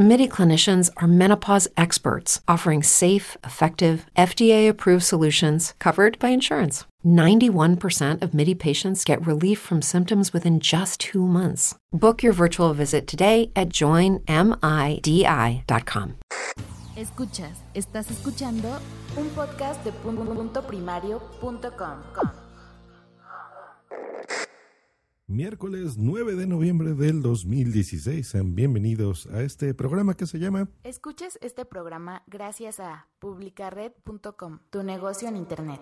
MIDI clinicians are menopause experts offering safe, effective, FDA approved solutions covered by insurance. 91% of MIDI patients get relief from symptoms within just two months. Book your virtual visit today at joinmidi.com. Escuchas, estás escuchando un podcast de punto primario.com. Miércoles 9 de noviembre del 2016. Sean bienvenidos a este programa que se llama Escuchas este programa gracias a publicared.com, tu negocio en internet.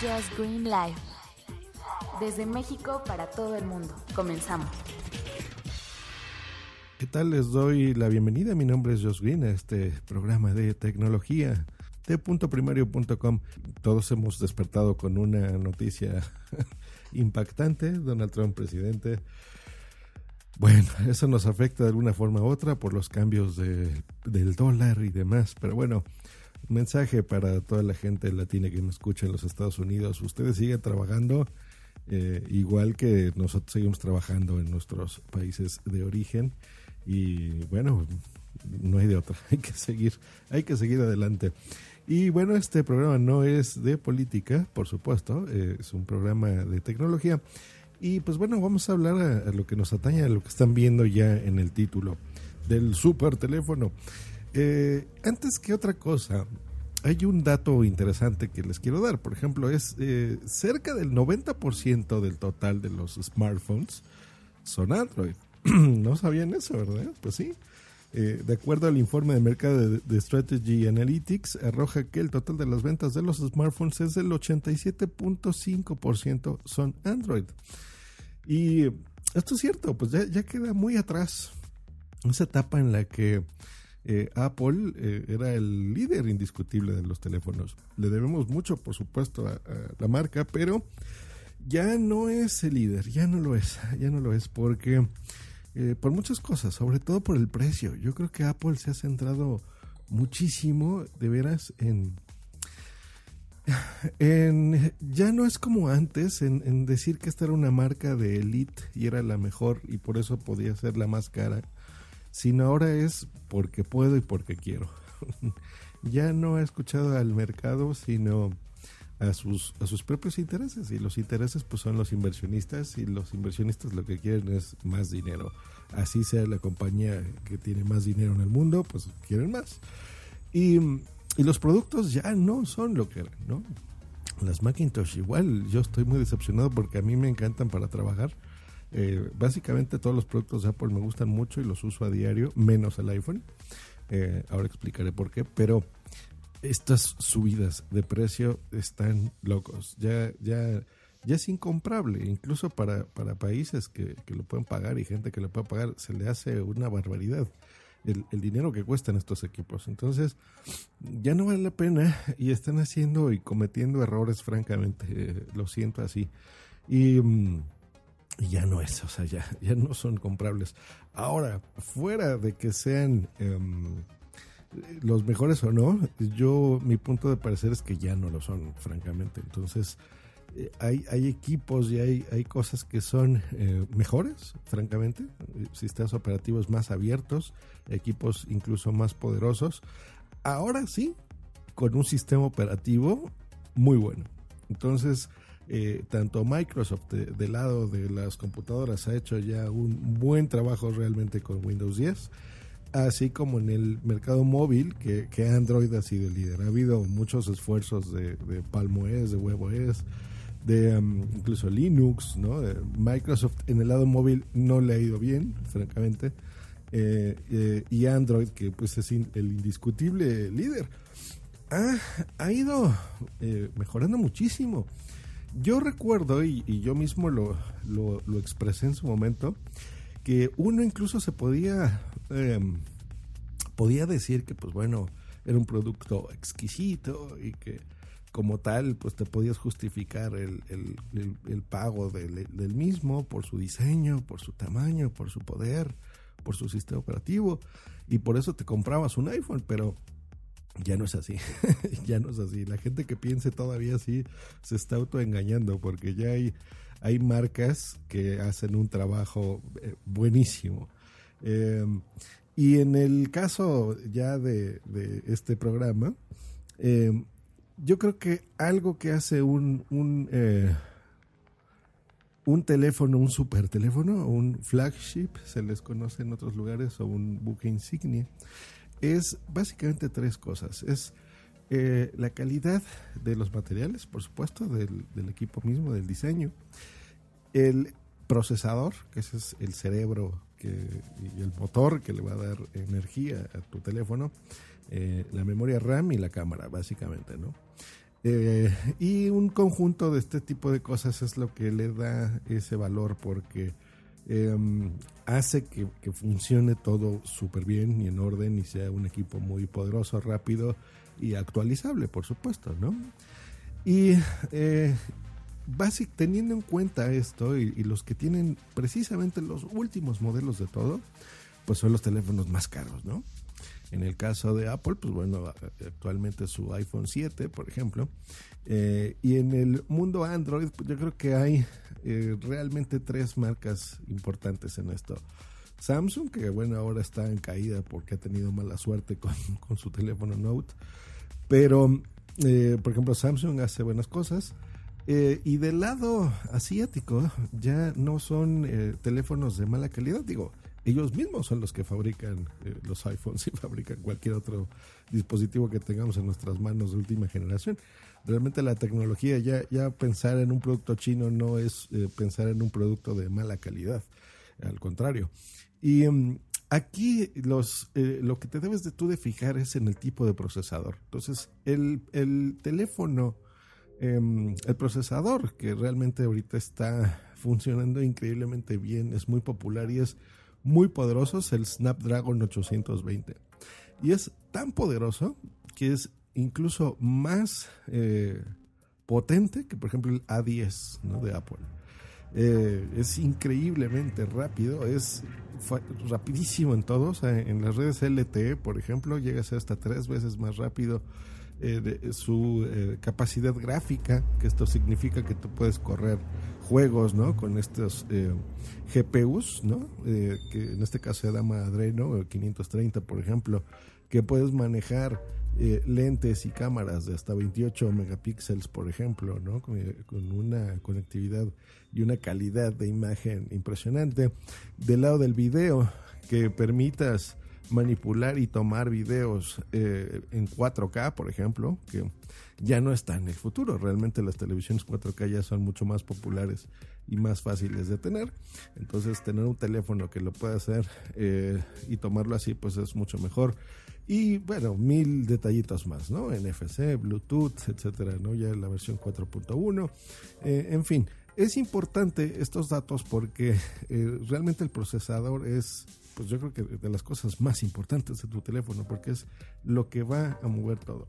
Just Green Life. Desde México para todo el mundo. Comenzamos. ¿Qué tal? Les doy la bienvenida. Mi nombre es Josh Green a este programa de tecnología de puntoprimario.com. Todos hemos despertado con una noticia impactante. Donald Trump presidente. Bueno, eso nos afecta de alguna forma u otra por los cambios de, del dólar y demás. Pero bueno, mensaje para toda la gente latina que nos escucha en los Estados Unidos. Ustedes siguen trabajando eh, igual que nosotros seguimos trabajando en nuestros países de origen. Y bueno, no hay de otra, hay que seguir, hay que seguir adelante. Y bueno, este programa no es de política, por supuesto, eh, es un programa de tecnología. Y pues bueno, vamos a hablar a, lo que nos atañe, a lo que están viendo ya en el título del super teléfono. Eh, antes que otra cosa, hay un dato interesante que les quiero dar. Por ejemplo, es eh, cerca del 90% del total de los smartphones son Android. no sabían eso, ¿verdad? Pues sí. Eh, de acuerdo al informe de mercado de, Strategy Analytics, arroja que el total de las ventas de los smartphones es del 87.5% son Android. Y esto es cierto, pues ya, queda muy atrás esa etapa en la que eh, Apple eh, era el líder indiscutible de los teléfonos. Le debemos mucho, por supuesto, a, la marca, pero ya no es el líder, ya no lo es, ya no lo es, porque eh, por muchas cosas, sobre todo por el precio. Yo creo que Apple se ha centrado muchísimo, de veras, en, en ya no es como antes, en, en decir que esta era una marca de elite y era la mejor y por eso podía ser la más cara sino ahora es porque puedo y porque quiero. ya no he escuchado al mercado, sino a sus, a sus propios intereses. Y los intereses pues son los inversionistas y los inversionistas lo que quieren es más dinero. Así sea la compañía que tiene más dinero en el mundo, pues quieren más. Y, y los productos ya no son lo que eran, ¿no? Las Macintosh igual, yo estoy muy decepcionado porque a mí me encantan para trabajar eh, básicamente todos los productos de Apple me gustan mucho y los uso a diario, menos el iPhone. Eh, ahora explicaré por qué, pero estas subidas de precio están locos. Ya, ya, ya es incomprable, incluso para, para países que, que, lo pueden pagar y gente que lo puede pagar, se le hace una barbaridad el, el, dinero que cuestan estos equipos. Entonces, ya no vale la pena y están haciendo y cometiendo errores, francamente, lo siento así. Y. Y ya no es, o sea, ya, ya no son comprables. Ahora, fuera de que sean em, los mejores o no, yo, mi punto de parecer es que ya no lo son, francamente. Entonces, eh, hay, hay equipos y hay, hay cosas que son eh, mejores, francamente, sistemas operativos más abiertos, equipos incluso más poderosos. Ahora sí, con un sistema operativo muy bueno. Entonces, eh, tanto Microsoft del lado de las computadoras ha hecho ya un buen trabajo realmente con Windows 10, así como en el mercado móvil, que, Android ha sido el líder. Ha habido muchos esfuerzos de, de Palm OS, de WebOS, de um, incluso Linux, ¿no? Microsoft en el lado móvil no le ha ido bien, francamente. Eh, eh, y Android, que pues es el indiscutible líder, ha, ha ido mejorando muchísimo. Yo recuerdo, y, yo mismo lo, lo, expresé en su momento, que uno incluso se podía, em, podía decir que, pues bueno, era un producto exquisito y que como tal, pues te podías justificar el, el, pago del, del, mismo por su diseño, por su tamaño, por su poder, por su sistema operativo y por eso te comprabas un iPhone, pero ya no es así, ya no es así. La gente que piense todavía así se está autoengañando porque ya hay, hay marcas que hacen un trabajo eh, buenísimo. Em, y en el caso ya de, este programa, em, yo creo que algo que hace un, un, eh, un teléfono, un super teléfono, un flagship, se les conoce en otros lugares, o un buque insignia, es básicamente tres cosas. Es eh, la calidad de los materiales, por supuesto, del, equipo mismo, del diseño. El procesador, que ese es el cerebro y el motor que le va a dar energía a tu teléfono. Eh, la memoria RAM y la cámara, básicamente, ¿no? Eh, y un conjunto de este tipo de cosas es lo que le da ese valor porque Em, hace que, funcione todo súper bien y en orden y sea un equipo muy poderoso, rápido y actualizable, por supuesto, ¿no? Y eh, teniendo en cuenta esto y, los que tienen precisamente los últimos modelos de todo, pues son los teléfonos más caros, ¿no? En el caso de Apple, pues bueno, actualmente su iPhone 7, por ejemplo. Eh, y en el mundo Android, pues yo creo que hay eh, realmente tres marcas importantes en esto. Samsung, que bueno, ahora está en caída porque ha tenido mala suerte con, su teléfono Note. Pero, eh, por ejemplo, Samsung hace buenas cosas. y del lado asiático, ya no son teléfonos de mala calidad. Digo, ellos mismos son los que fabrican eh, los iPhones y fabrican cualquier otro dispositivo que tengamos en nuestras manos de última generación. Realmente la tecnología, ya, ya pensar en un producto chino no es eh, pensar en un producto de mala calidad, al contrario. Y mm, aquí los, eh, lo que te debes de tú de fijar es en el tipo de procesador. Entonces, el, el teléfono, em, el procesador que realmente ahorita está funcionando increíblemente bien, es muy popular y es muy poderosos, el Snapdragon 820. Y es tan poderoso que es incluso más eh, potente que, por ejemplo, el A10 de Apple. Eh, es increíblemente rápido, es rapidísimo en todos. en las redes LTE, por ejemplo, llega a ser hasta tres veces más rápido eh, de su eh, capacidad gráfica, que esto significa que tú puedes correr juegos, ¿no? Con estos eh, GPUs, ¿no? que en este caso se llama Adreno 530, por ejemplo, que puedes manejar lentes y cámaras de hasta 28 megapíxeles, por ejemplo, ¿no? Con, con, una conectividad y una calidad de imagen impresionante. Del lado del video, que permitas manipular y tomar videos eh, en 4K, por ejemplo, que ya no está en el futuro. Realmente las televisiones 4K ya son mucho más populares y más fáciles de tener. Entonces tener un teléfono que lo pueda hacer eh, y tomarlo así, pues es mucho mejor. Y bueno, mil detallitos más, ¿no? NFC, Bluetooth, etcétera, ¿no? Ya la versión 4.1. Eh, en fin, es importante estos datos porque realmente el procesador es pues yo creo que de las cosas más importantes de tu teléfono, porque es lo que va a mover todo.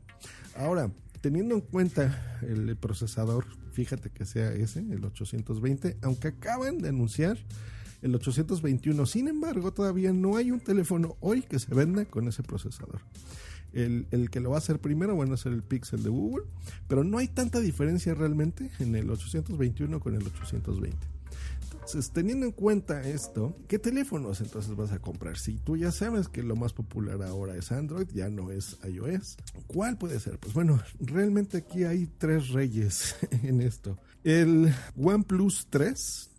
Ahora, teniendo en cuenta el procesador, fíjate que sea ese, el 820, aunque acaban de anunciar el 821, sin embargo, todavía no hay un teléfono hoy que se venda con ese procesador. El, el, que lo va a hacer primero, bueno, es el Pixel de Google, pero no hay tanta diferencia realmente en el 821 con el 820. Entonces, teniendo en cuenta esto, ¿qué teléfonos entonces vas a comprar? Si tú ya sabes que lo más popular ahora es Android, ya no es iOS, ¿cuál puede ser? Pues bueno, realmente aquí hay tres reyes en esto. El OnePlus 3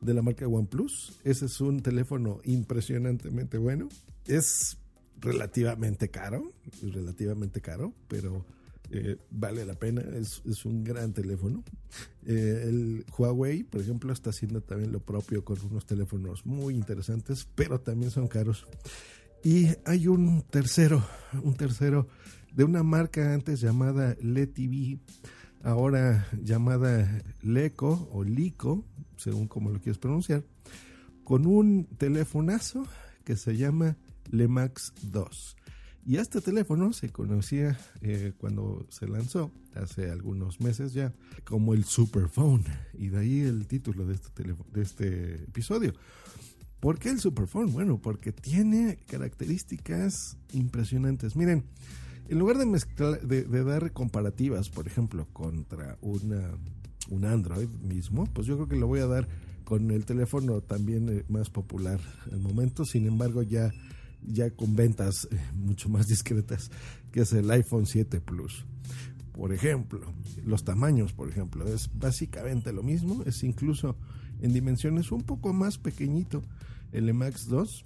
de la marca OnePlus, ese es un teléfono impresionantemente bueno. Es relativamente caro, relativamente caro, pero eh, vale la pena, es, un gran teléfono. Eh, el Huawei, por ejemplo, está haciendo también lo propio con unos teléfonos muy interesantes, pero también son caros. Y hay un tercero, un tercero de una marca antes llamada LeTV, ahora llamada Leco o Lico, según como lo quieres pronunciar, con un telefonazo que se llama Lemax 2. Y este teléfono se conocía eh, cuando se lanzó, hace algunos meses ya, como el Superphone. Y de ahí el título de este, de este episodio. ¿Por qué el Superphone? Bueno, porque tiene características impresionantes. Miren, en lugar de, de, dar comparativas, por ejemplo, contra una, un Android mismo, pues yo creo que lo voy a dar con el teléfono también eh, más popular al momento, sin embargo ya, ya con ventas eh, mucho más discretas, que es el iPhone 7 Plus. Por ejemplo, los tamaños, por ejemplo, es básicamente lo mismo, es incluso en dimensiones un poco más pequeñito el Max 2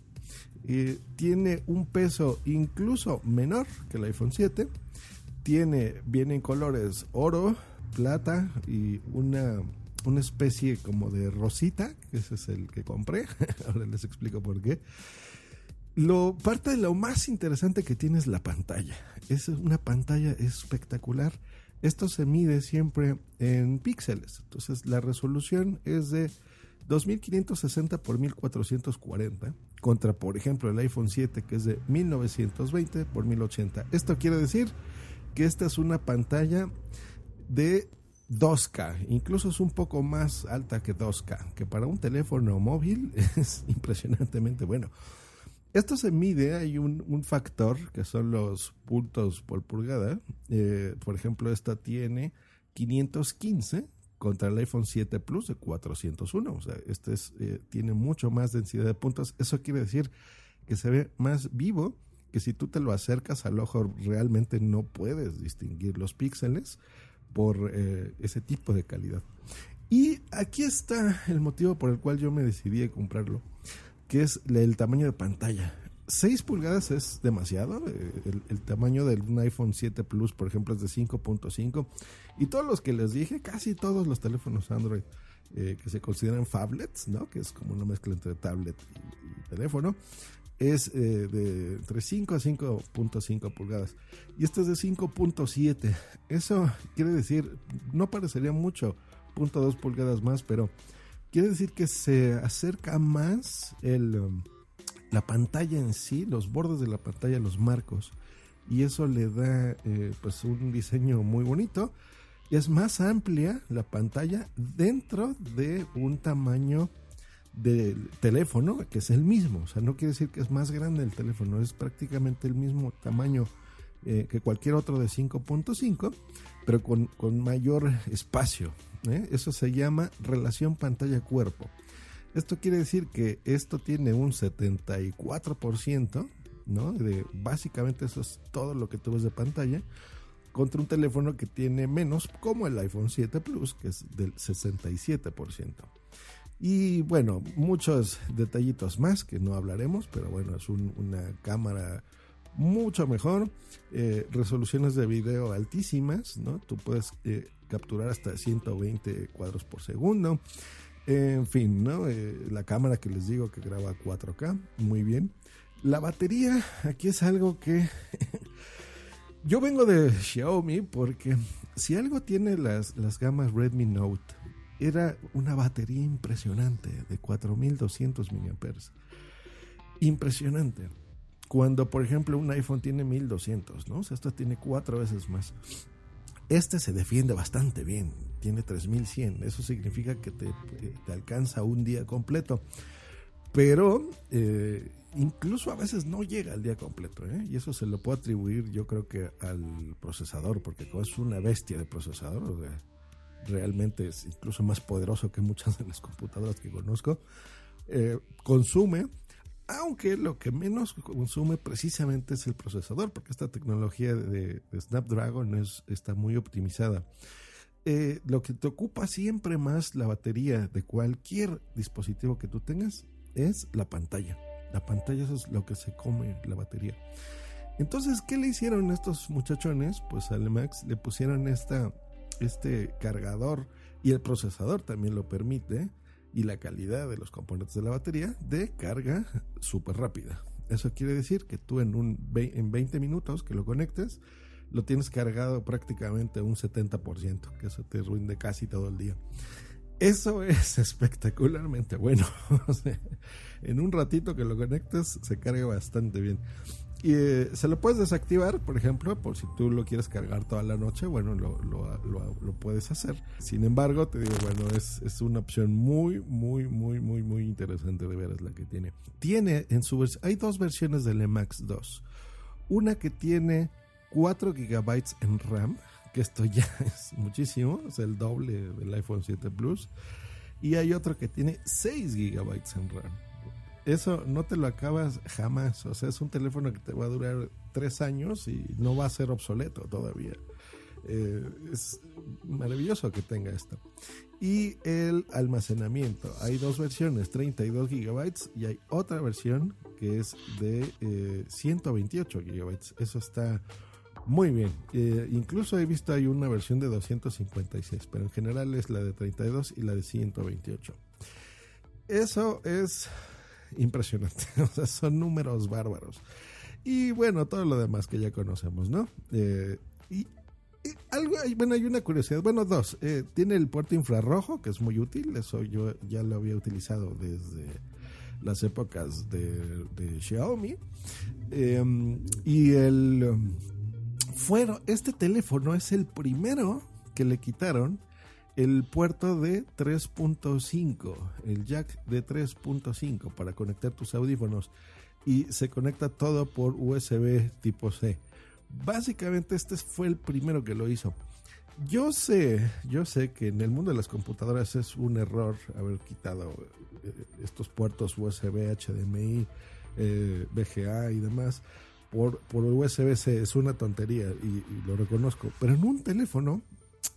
tiene un peso incluso menor que el iPhone 7. Tiene, viene en colores oro, plata y una, una especie como de rosita, ese es el que compré. Ahora les explico por qué. Lo, parte de lo más interesante que tiene es la pantalla. Es una pantalla espectacular. Esto se mide siempre en píxeles. Entonces la resolución es de 2560 por 1440 contra, por ejemplo, el iPhone 7 que es de 1920 por 1080. Esto quiere decir que esta es una pantalla de 2K, incluso es un poco más alta que 2K, que para un teléfono móvil es impresionantemente bueno. Esto se mide, hay un, factor que son los puntos por pulgada. Eh, por ejemplo, esta tiene 515 contra el iPhone 7 Plus de 401. O sea, este es, eh, tiene mucho más densidad de puntos. Eso quiere decir que se ve más vivo, que si tú te lo acercas al ojo realmente no puedes distinguir los píxeles por eh, ese tipo de calidad. Y aquí está el motivo por el cual yo me decidí a comprarlo, que es el tamaño de pantalla. 6 pulgadas es demasiado. Eh, el, tamaño de un iPhone 7 Plus, por ejemplo, es de 5.5. Y todos los que les dije, casi todos los teléfonos Android eh, que se consideran phablets, ¿no? que es como una mezcla entre tablet y, teléfono, es eh, de entre 5 a 5.5 pulgadas. Y este es de 5.7. Eso quiere decir, no parecería mucho, 0.2 pulgadas más, pero quiere decir que se acerca más el... Um, la pantalla en sí, los bordes de la pantalla, los marcos. Y eso le da eh, pues un diseño muy bonito. Es más amplia la pantalla dentro de un tamaño del teléfono que es el mismo. O sea, no quiere decir que es más grande el teléfono, es prácticamente el mismo tamaño eh, que cualquier otro de 5.5, pero con, mayor espacio. ¿eh? Eso se llama relación pantalla-cuerpo. Esto quiere decir que esto tiene un 74%, ¿no? De, básicamente eso es todo lo que tú ves de pantalla, contra un teléfono que tiene menos, como el iPhone 7 Plus, que es del 67%. Y bueno, muchos detallitos más que no hablaremos, pero bueno, es una cámara mucho mejor, eh, resoluciones de video altísimas, ¿no? Tú puedes eh, capturar hasta 120 cuadros por segundo. En fin, ¿no? Eh, la cámara que les digo que graba 4K, muy bien. La batería, aquí es algo que yo vengo de Xiaomi porque si algo tiene las, las gamas Redmi Note, era una batería impresionante de 4200 mAh. Impresionante. Cuando, por ejemplo, un iPhone tiene 1200, ¿no? O sea, esto tiene cuatro veces más. Este se defiende bastante bien, tiene 3100, eso significa que te, alcanza un día completo. Pero eh, incluso a veces no llega al día completo, ¿eh? y eso se lo puedo atribuir yo creo que al procesador, porque es una bestia de procesador, realmente es incluso más poderoso que muchas de las computadoras que conozco. Eh, consume aunque lo que menos consume precisamente es el procesador, porque esta tecnología de, Snapdragon es, está muy optimizada. Eh, lo que te ocupa siempre más la batería de cualquier dispositivo que tú tengas es la pantalla. La pantalla es lo que se come la batería. Entonces, ¿qué le hicieron estos muchachones? Pues al Max le pusieron esta, este cargador y el procesador también lo permite y la calidad de los componentes de la batería de carga súper rápida. Eso quiere decir que tú en, un, en 20 minutos que lo conectes, lo tienes cargado prácticamente un 70%, que eso te rinde casi todo el día. Eso es espectacularmente bueno. en un ratito que lo conectes se carga bastante bien. Y eh, se lo puedes desactivar, por ejemplo, por si tú lo quieres cargar toda la noche, bueno, lo, lo, lo, puedes hacer. Sin embargo, te digo, bueno, es, es, una opción muy, muy, muy, muy, muy interesante de ver, es la que tiene. Tiene en su versión, hay dos versiones del Emax 2. Una que tiene 4 GB en RAM, que esto ya es muchísimo, es el doble del iPhone 7 Plus. Y hay otro que tiene 6 GB en RAM eso no te lo acabas jamás. O sea, es un teléfono que te va a durar tres años y no va a ser obsoleto todavía. Eh, es maravilloso que tenga esto. Y el almacenamiento. Hay dos versiones, 32 gigabytes y hay otra versión que es de 128 eh, gigabytes. Eso está muy bien. Eh, incluso he visto hay una versión de 256, pero en general es la de 32 y la de 128. Eso es impresionante. O sea, son números bárbaros. Y bueno, todo lo demás que ya conocemos, ¿no? Eh, y, algo, bueno, hay una curiosidad. Bueno, dos. Eh, tiene el puerto infrarrojo, que es muy útil. Eso yo ya lo había utilizado desde las épocas de, Xiaomi. Em, y el. Fueron, este teléfono es el primero que le quitaron el puerto de 3.5, el jack de 3.5 para conectar tus audífonos y se conecta todo por USB tipo C. Básicamente este fue el primero que lo hizo. Yo sé, yo sé que en el mundo de las computadoras es un error haber quitado eh, estos puertos USB, HDMI, eh, VGA y demás por, por USB-C. Es una tontería y lo reconozco. Pero en un teléfono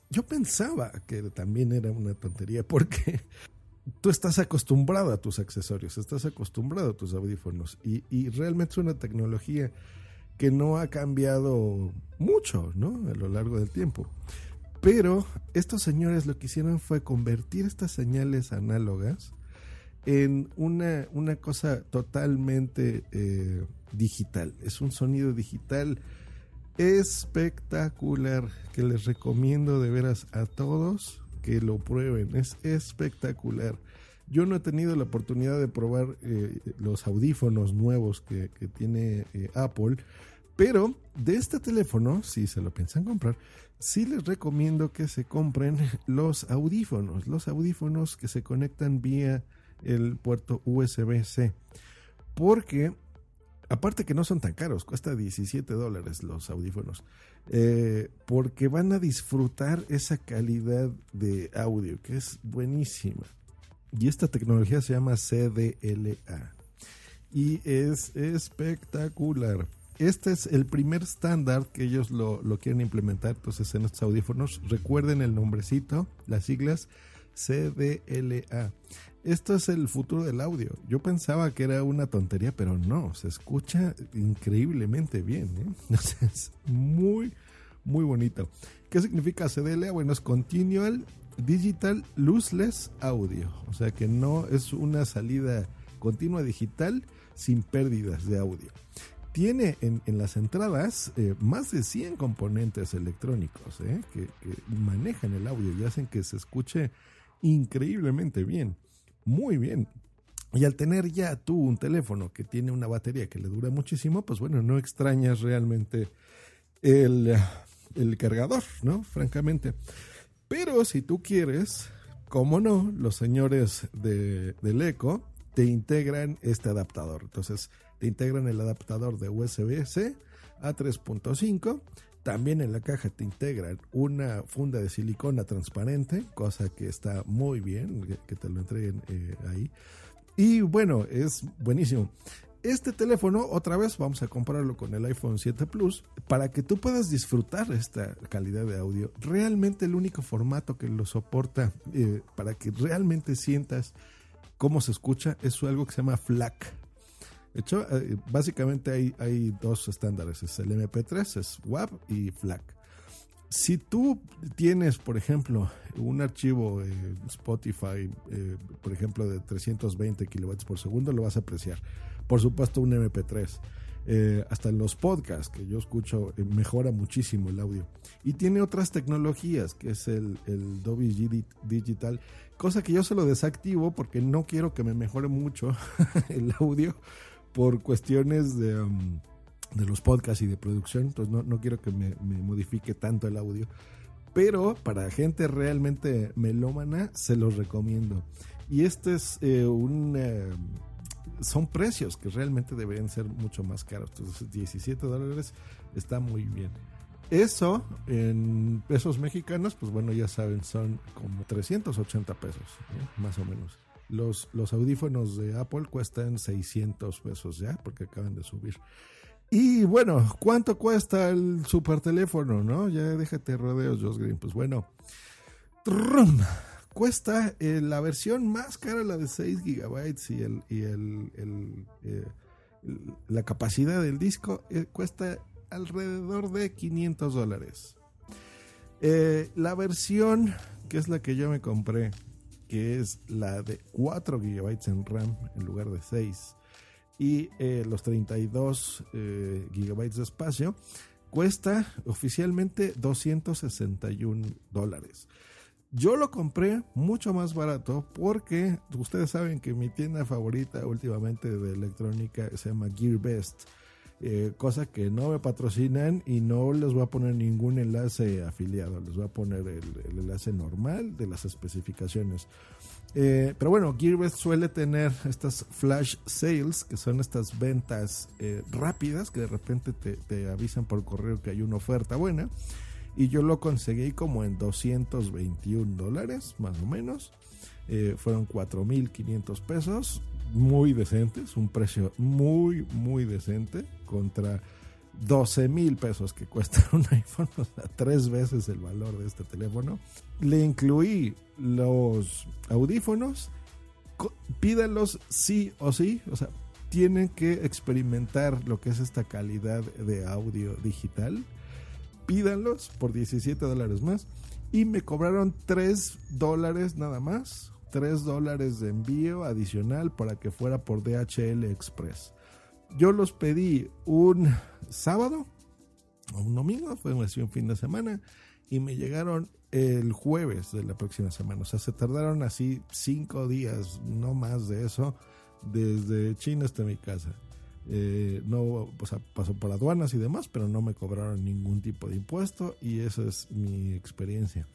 yo pensaba que también era una tontería porque tú estás acostumbrado a tus accesorios, estás acostumbrado a tus audífonos y, realmente es una tecnología que no ha cambiado mucho ¿no? a lo largo del tiempo. Pero estos señores lo que hicieron fue convertir estas señales análogas en una, una cosa totalmente eh, digital. Es un sonido digital espectacular que les recomiendo de veras a todos que lo prueben. Es espectacular. Yo no he tenido la oportunidad de probar eh, los audífonos nuevos que, tiene eh, Apple, pero de este teléfono, si se lo piensan comprar, sí les recomiendo que se compren los audífonos, los audífonos que se conectan vía el puerto USB-C. Porque Aparte que no son tan caros, cuesta 17 dólares los audífonos, eh, porque van a disfrutar esa calidad de audio que es buenísima. Y esta tecnología se llama CDLA y es espectacular. Este es el primer estándar que ellos lo, lo quieren implementar entonces en estos audífonos. Recuerden el nombrecito, las siglas CDLA. Esto es el futuro del audio. Yo pensaba que era una tontería, pero no, se escucha increíblemente bien. ¿eh? es muy, muy bonito. ¿Qué significa CDLA? Bueno, es Continual Digital Lossless Audio. O sea que no es una salida continua digital sin pérdidas de audio. Tiene en, las entradas eh, más de 100 componentes electrónicos ¿eh? que manejan el audio y hacen que se escuche increíblemente bien muy bien. Y al tener ya tú un teléfono que tiene una batería que le dura muchísimo, pues bueno, no extrañas realmente el, cargador, ¿no? Francamente. Pero si tú quieres, como no, los señores de, del Eco te integran este adaptador. Entonces, te integran el adaptador de USB-C a 3.5 también en la caja te integran una funda de silicona transparente, cosa que está muy bien, que te lo entreguen eh, ahí. Y bueno, es buenísimo. Este teléfono, otra vez, vamos a compararlo con el iPhone 7 Plus para que tú puedas disfrutar esta calidad de audio. Realmente el único formato que lo soporta eh, para que realmente sientas cómo se escucha es algo que se llama FLAC, de hecho, eh, básicamente hay, hay dos estándares, es el MP3, es WAV y FLAC. Si tú tienes, por ejemplo, un archivo Spotify, eh, por ejemplo, de 320 kilobytes por segundo, lo vas a apreciar. Por supuesto, un MP3. Eh, hasta en los podcasts que yo escucho mejora muchísimo el audio. Y tiene otras tecnologías, que es el, el Dolby Digital, cosa que yo se lo desactivo porque no quiero que me mejore mucho el audio por cuestiones de, um, de los podcasts y de producción, entonces no, no quiero que me, me, modifique tanto el audio. Pero para gente realmente melómana, se los recomiendo. Y este es eh, un... Eh, son precios que realmente deberían ser mucho más caros. Entonces 17 dólares está muy bien. Eso en pesos mexicanos, pues bueno, ya saben, son como 380 pesos, más o menos. Los, los audífonos de Apple cuestan 600 pesos ya, porque acaban de subir. Y bueno, ¿cuánto cuesta el super teléfono, no? Ya déjate rodeos, Josh Green. Pues bueno, cuesta eh, la versión más cara, la de 6 gigabytes y, el, y el, eh, la capacidad del disco eh, cuesta alrededor de 500 dólares. la versión, que es la que yo me compré, que es la de 4 gigabytes en RAM en lugar de 6 y los 32 gigabytes de espacio, cuesta oficialmente 261 dólares. Yo lo compré mucho más barato porque ustedes saben que mi tienda favorita últimamente de electrónica se llama GearBest. Eh, cosa que no me patrocinan y no les voy a poner ningún enlace afiliado, les voy a poner el, enlace normal de las especificaciones. Eh, pero bueno, GearBest suele tener estas flash sales, que son estas ventas eh, rápidas que de repente te, avisan por correo que hay una oferta buena y yo lo conseguí como en 221 dólares, más o menos. Eh, fueron 4.500 pesos, muy decentes, un precio muy, muy decente contra 12 mil pesos que cuesta un iPhone, o sea, tres veces el valor de este teléfono. Le incluí los audífonos, pídanlos sí o sí, o sea, tienen que experimentar lo que es esta calidad de audio digital pídanlos por 17 dólares más. Y me cobraron 3 dólares nada más. 3 dólares de envío adicional para que fuera por DHL Express. Yo los pedí un sábado o un domingo, fue un fin de semana, y me llegaron el jueves de la próxima semana. O sea, se tardaron así 5 días, no más de eso, desde China hasta mi casa. Eh, no, o sea, pasó por aduanas y demás, pero no me cobraron ningún tipo de impuesto y esa es mi experiencia.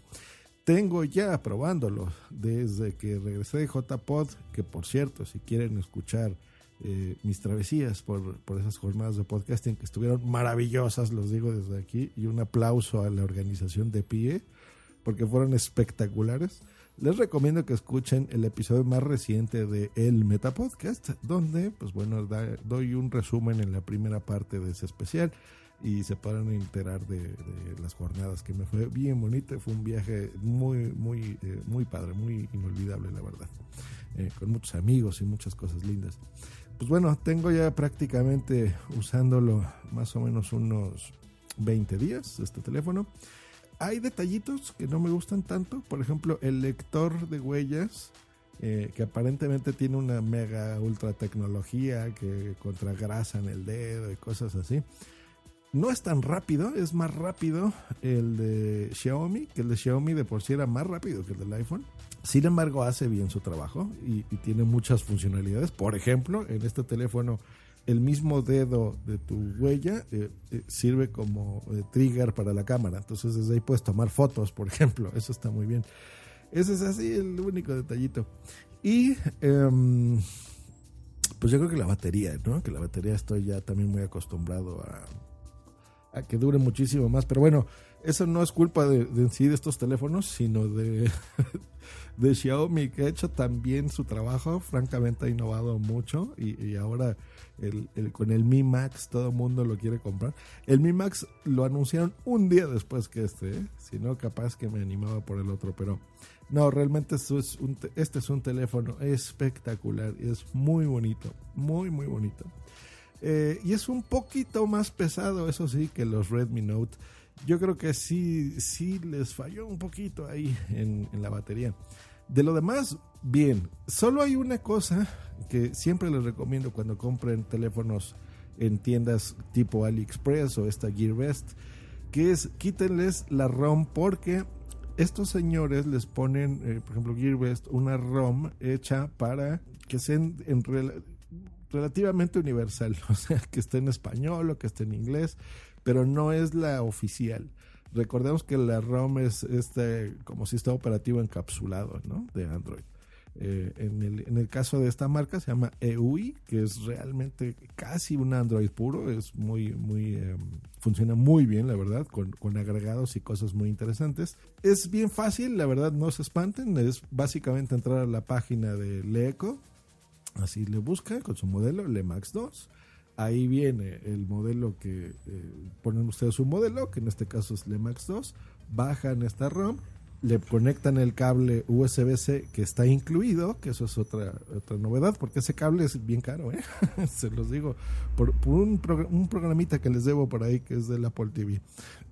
Tengo ya probándolo desde que regresé de JPod, que por cierto, si quieren escuchar eh, mis travesías por, por, esas jornadas de podcasting que estuvieron maravillosas, los digo desde aquí, y un aplauso a la organización de PIE, porque fueron espectaculares. Les recomiendo que escuchen el episodio más reciente de El Meta Podcast, donde, pues bueno, doy un resumen en la primera parte de ese especial y se podrán enterar de, las jornadas que me fue bien bonito. Fue un viaje muy, muy, eh, muy padre, muy inolvidable, la verdad. Eh, con muchos amigos y muchas cosas lindas. Pues bueno, tengo ya prácticamente usándolo más o menos unos 20 días este teléfono hay detallitos que no me gustan tanto. Por ejemplo, el lector de huellas, eh, que aparentemente tiene una mega ultra tecnología que contra grasa en el dedo y cosas así. No es tan rápido, es más rápido el de Xiaomi, que el de Xiaomi de por sí era más rápido que el del iPhone. Sin embargo, hace bien su trabajo y tiene muchas funcionalidades. Por ejemplo, en este teléfono el mismo dedo de tu huella eh, eh, sirve como eh, trigger para la cámara. Entonces desde ahí puedes tomar fotos, por ejemplo. Eso está muy bien. Ese es así el único detallito. Y em, pues yo creo que la batería, ¿no? Que la batería estoy ya también muy acostumbrado a, a que dure muchísimo más. Pero bueno, eso no es culpa de, de estos teléfonos, sino de, de Xiaomi, que ha hecho también su trabajo. Francamente ha innovado mucho y, ahora con el Mi Max todo mundo lo quiere comprar. El Mi Max lo anunciaron un día después que este, ¿eh? si no capaz que me animaba por el otro, pero no, realmente este es un teléfono espectacular y es muy bonito, muy muy bonito. Eh, y es un poquito más pesado, eso sí, que los Redmi Note. Yo creo que sí, sí les falló un poquito ahí en, en la batería. De lo demás, bien. Solo hay una cosa que siempre les recomiendo cuando compren teléfonos en tiendas tipo AliExpress o esta GearBest, que es quítenles la ROM porque estos señores les ponen, eh, por ejemplo, GearBest, una ROM hecha para que sean en relativamente universal, o sea, que esté en español o que esté en inglés, pero no es la oficial. Recordemos que la ROM es este como sistema operativo encapsulado, ¿no? De Android. Eh, en, el, caso de esta marca se llama EUI, que es realmente casi un Android puro, es muy, muy, eh, funciona muy bien, la verdad, con, con, agregados y cosas muy interesantes. Es bien fácil, la verdad, no se espanten, es básicamente entrar a la página de Leeco, así le busca con su modelo, LeMax 2. Ahí viene el modelo que eh, ponen ustedes un modelo, que en este caso es LeMax 2, bajan esta ROM le conectan el cable USB-C que está incluido, que eso es otra, otra novedad, porque ese cable es bien caro, ¿eh? se los digo, por, un, un, programita que les debo por ahí que es del Apple TV.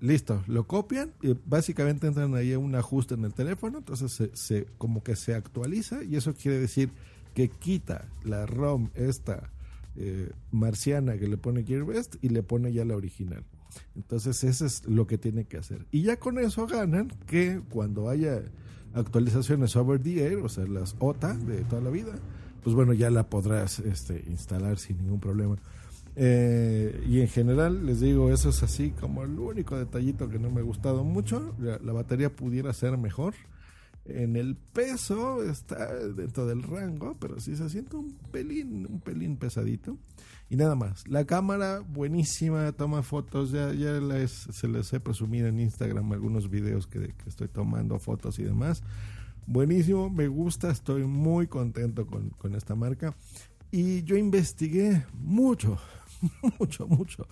Listo, lo copian y básicamente entran ahí un ajuste en el teléfono, entonces se, como que se actualiza y eso quiere decir que quita la ROM esta eh, marciana que le pone GearBest y le pone ya la original. Entonces eso es lo que tiene que hacer. Y ya con eso ganan que cuando haya actualizaciones over the air, o sea, las OTA de toda la vida, pues bueno, ya la podrás este, instalar sin ningún problema. Eh, y en general, les digo, eso es así como el único detallito que no me ha gustado mucho. la batería pudiera ser mejor. En el peso está dentro del rango, pero sí se siente un pelín, un pelín pesadito. Y nada más. La cámara, buenísima, toma fotos. Ya, ya se les he presumido en Instagram algunos videos que, estoy tomando fotos y demás. Buenísimo, me gusta, estoy muy contento con, con esta marca. Y yo investigué mucho, mucho, mucho.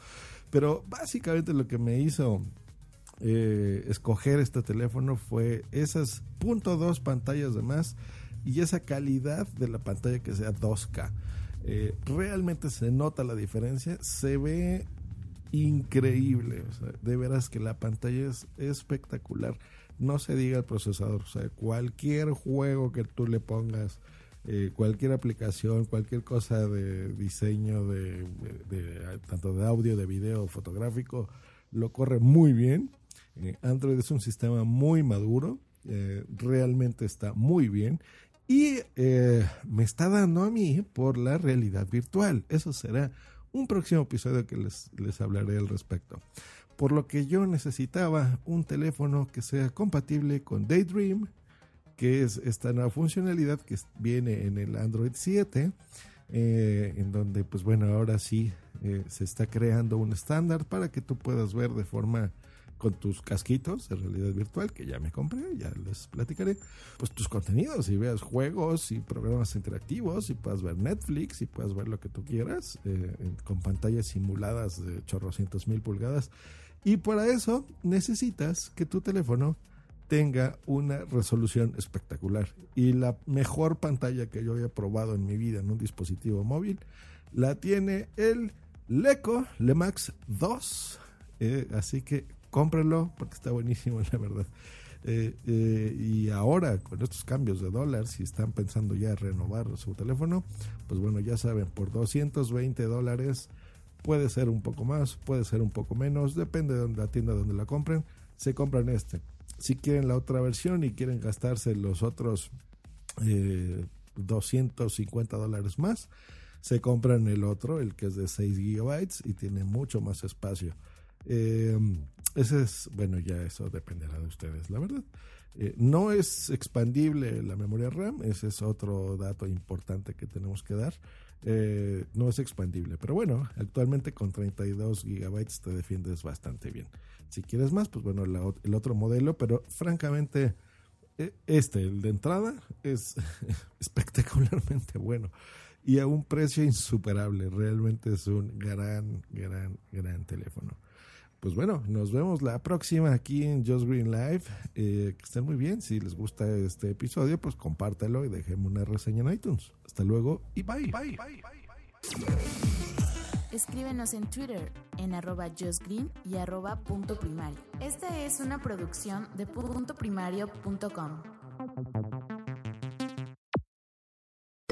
Pero básicamente lo que me hizo eh, escoger este teléfono fue esas .2 pantallas de más y esa calidad de la pantalla que sea 2K. Eh, realmente se nota la diferencia, se ve increíble, de veras que la pantalla es espectacular. No se diga el procesador, cualquier juego que tú le pongas, eh, cualquier aplicación, cualquier cosa de diseño, de, tanto de audio, de video, fotográfico, lo corre muy bien. Eh, Android es un sistema muy maduro, eh, realmente está muy bien y eh, me está dando a mí por la realidad virtual. Eso será un próximo episodio que les, les hablaré al respecto. Por lo que yo necesitaba un teléfono que sea compatible con Daydream, que es esta nueva funcionalidad que viene en el Android 7, en donde pues bueno, ahora sí se está creando un estándar para que tú puedas ver de forma con tus casquitos de realidad virtual que ya me compré, ya les platicaré, pues tus contenidos y veas juegos y programas interactivos y puedas ver Netflix y puedas ver lo que tú quieras eh, con pantallas simuladas de chorrocientos mil pulgadas. Y para eso necesitas que tu teléfono tenga una resolución espectacular. Y la mejor pantalla que yo haya probado en mi vida en un dispositivo móvil la tiene el Leco Lemax 2. Eh, así que cómprenlo porque está buenísimo, la verdad. Eh, eh, y ahora, con estos cambios de dólar, si están pensando ya renovar su teléfono, pues bueno, ya saben, por 220 dólares puede ser un poco más, puede ser un poco menos, depende de la tienda donde la compren, se compran este. Si quieren la otra versión y quieren gastarse los otros 250 eh, dólares más, se compran el otro, el que es de 6 gigabytes y tiene mucho más espacio. Eh, ese es, bueno, ya eso dependerá de ustedes, la verdad. Eh, no es expandible la memoria RAM, ese es otro dato importante que tenemos que dar. Eh, no es expandible, pero bueno, actualmente con 32 gigabytes te defiendes bastante bien. Si quieres más, pues bueno, el otro modelo, pero francamente, e, este, el de entrada, es espectacularmente bueno y a un precio insuperable. Realmente es un gran, gran, gran teléfono pues bueno, nos vemos la próxima aquí en Just Green Live. Eh, que estén muy bien. Si les gusta este episodio, pues compártelo y déjenme una reseña en iTunes. Hasta luego y bye. bye, bye, Escríbenos en Twitter en arroba justgreen y arroba punto primario. Esta es una producción de puntoprimario.com.